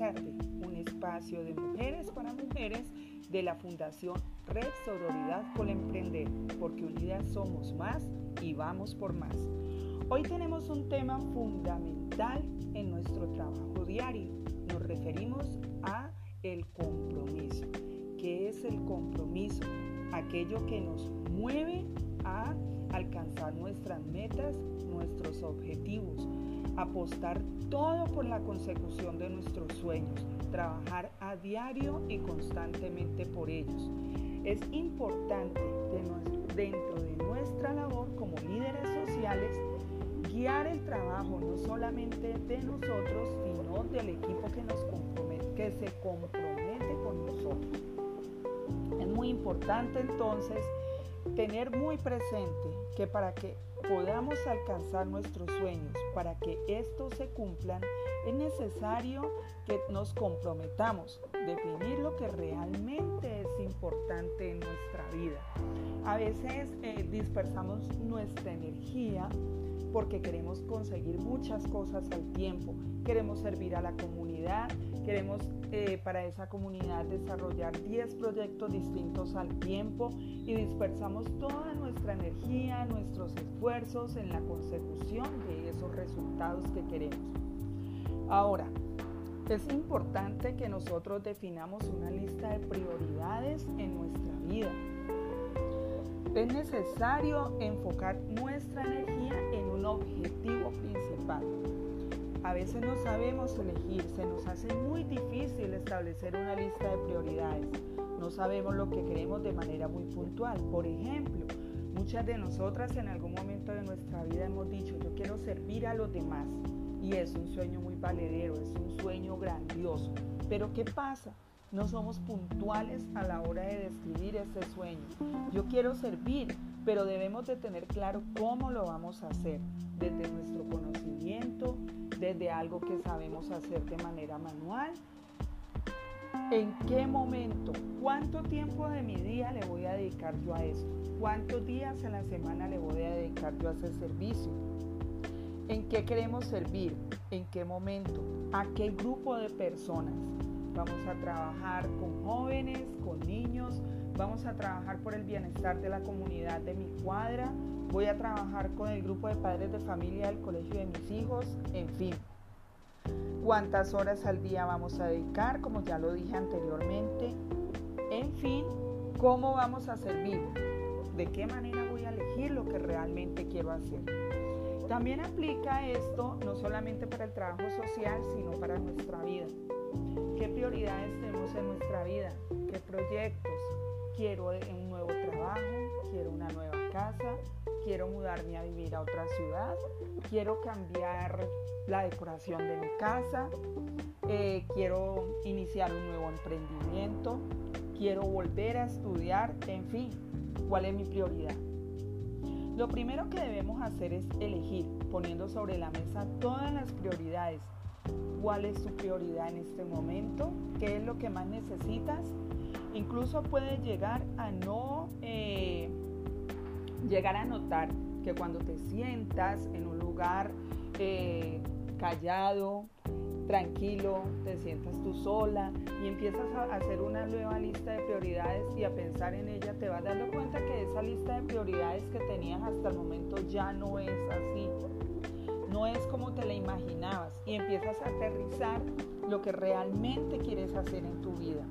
un espacio de mujeres para mujeres de la Fundación Red Sororidad por Emprender, porque unidas somos más y vamos por más. Hoy tenemos un tema fundamental en nuestro trabajo diario. Nos referimos a el compromiso. ¿Qué es el compromiso? Aquello que nos mueve a alcanzar nuestras metas, nuestros objetivos, apostar todo por la consecución de nuestros sueños, trabajar a diario y constantemente por ellos. Es importante dentro de nuestra labor como líderes sociales guiar el trabajo no solamente de nosotros, sino del equipo que, nos compromete, que se compromete con nosotros. Es muy importante entonces tener muy presente que para que podamos alcanzar nuestros sueños, para que estos se cumplan, es necesario que nos comprometamos, definir lo que realmente es importante en nuestra vida. A veces eh, dispersamos nuestra energía porque queremos conseguir muchas cosas al tiempo. Queremos servir a la comunidad, queremos eh, para esa comunidad desarrollar 10 proyectos distintos al tiempo y dispersamos toda nuestra energía, nuestros esfuerzos en la consecución de esos resultados que queremos. Ahora, es importante que nosotros definamos una lista de prioridades en nuestra vida. Es necesario enfocar nuestra energía en un objetivo principal. A veces no sabemos elegir, se nos hace muy difícil establecer una lista de prioridades. No sabemos lo que queremos de manera muy puntual. Por ejemplo, muchas de nosotras en algún momento de nuestra vida hemos dicho, yo quiero servir a los demás. Y es un sueño muy valedero, es un sueño grandioso. Pero ¿qué pasa? No somos puntuales a la hora de describir ese sueño. Yo quiero servir, pero debemos de tener claro cómo lo vamos a hacer, desde nuestro conocimiento, desde algo que sabemos hacer de manera manual. ¿En qué momento? ¿Cuánto tiempo de mi día le voy a dedicar yo a esto? ¿Cuántos días a la semana le voy a dedicar yo a ese servicio? ¿En qué queremos servir? ¿En qué momento? ¿A qué grupo de personas? Vamos a trabajar con jóvenes, con niños, vamos a trabajar por el bienestar de la comunidad de mi cuadra, voy a trabajar con el grupo de padres de familia del colegio de mis hijos, en fin. ¿Cuántas horas al día vamos a dedicar? Como ya lo dije anteriormente. En fin, ¿cómo vamos a servir? ¿De qué manera voy a elegir lo que realmente quiero hacer? También aplica esto no solamente para el trabajo social, sino para nuestra vida. ¿Qué prioridades tenemos en nuestra vida? ¿Qué proyectos? Quiero un nuevo trabajo, quiero una nueva casa, quiero mudarme a vivir a otra ciudad, quiero cambiar la decoración de mi casa, eh, quiero iniciar un nuevo emprendimiento, quiero volver a estudiar, en fin, ¿cuál es mi prioridad? Lo primero que debemos hacer es elegir, poniendo sobre la mesa todas las prioridades. ¿Cuál es tu prioridad en este momento? ¿Qué es lo que más necesitas? Incluso puedes llegar a no eh, llegar a notar que cuando te sientas en un lugar eh, callado, tranquilo, te sientas tú sola y empiezas a hacer una nueva lista de prioridades y a pensar en ella, te vas dando cuenta que esa lista de prioridades que tenías hasta el momento ya no es así. No es como te la imaginabas y empiezas a aterrizar lo que realmente quieres hacer en tu vida.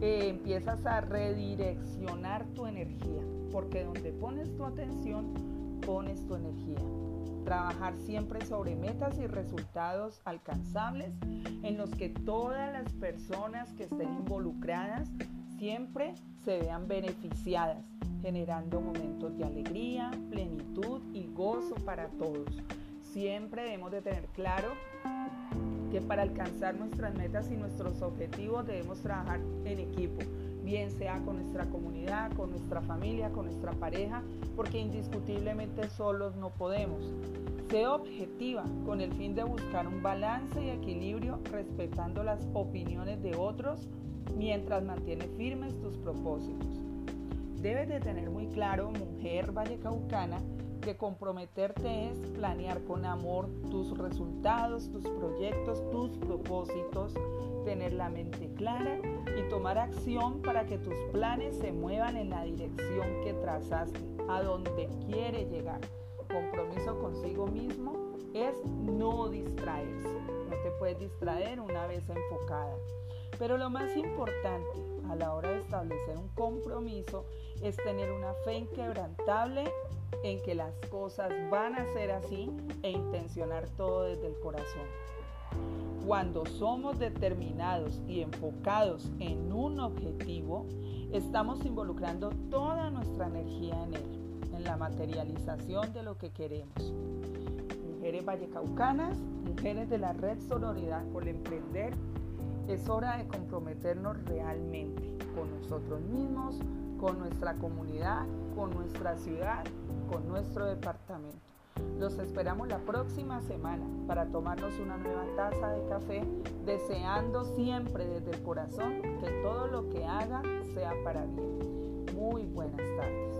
Eh, empiezas a redireccionar tu energía, porque donde pones tu atención, pones tu energía trabajar siempre sobre metas y resultados alcanzables en los que todas las personas que estén involucradas siempre se vean beneficiadas, generando momentos de alegría, plenitud y gozo para todos. Siempre debemos de tener claro que para alcanzar nuestras metas y nuestros objetivos debemos trabajar en equipo, bien sea con nuestra comunidad, con nuestra familia, con nuestra pareja, porque indiscutiblemente solos no podemos. Sé objetiva con el fin de buscar un balance y equilibrio respetando las opiniones de otros mientras mantienes firmes tus propósitos. Debes de tener muy claro, mujer vallecaucana, porque comprometerte es planear con amor tus resultados, tus proyectos, tus propósitos, tener la mente clara y tomar acción para que tus planes se muevan en la dirección que trazaste, a donde quiere llegar. Compromiso consigo mismo es no distraerse. No te puedes distraer una vez enfocada. Pero lo más importante a la hora de establecer un compromiso es tener una fe inquebrantable en que las cosas van a ser así e intencionar todo desde el corazón. Cuando somos determinados y enfocados en un objetivo, estamos involucrando toda nuestra energía en él, en la materialización de lo que queremos. Mujeres vallecaucanas, mujeres de la red Sororidad por Emprender, es hora de comprometernos realmente con nosotros mismos, con nuestra comunidad, con nuestra ciudad, con nuestro departamento. Los esperamos la próxima semana para tomarnos una nueva taza de café, deseando siempre desde el corazón que todo lo que haga sea para bien. Muy buenas tardes.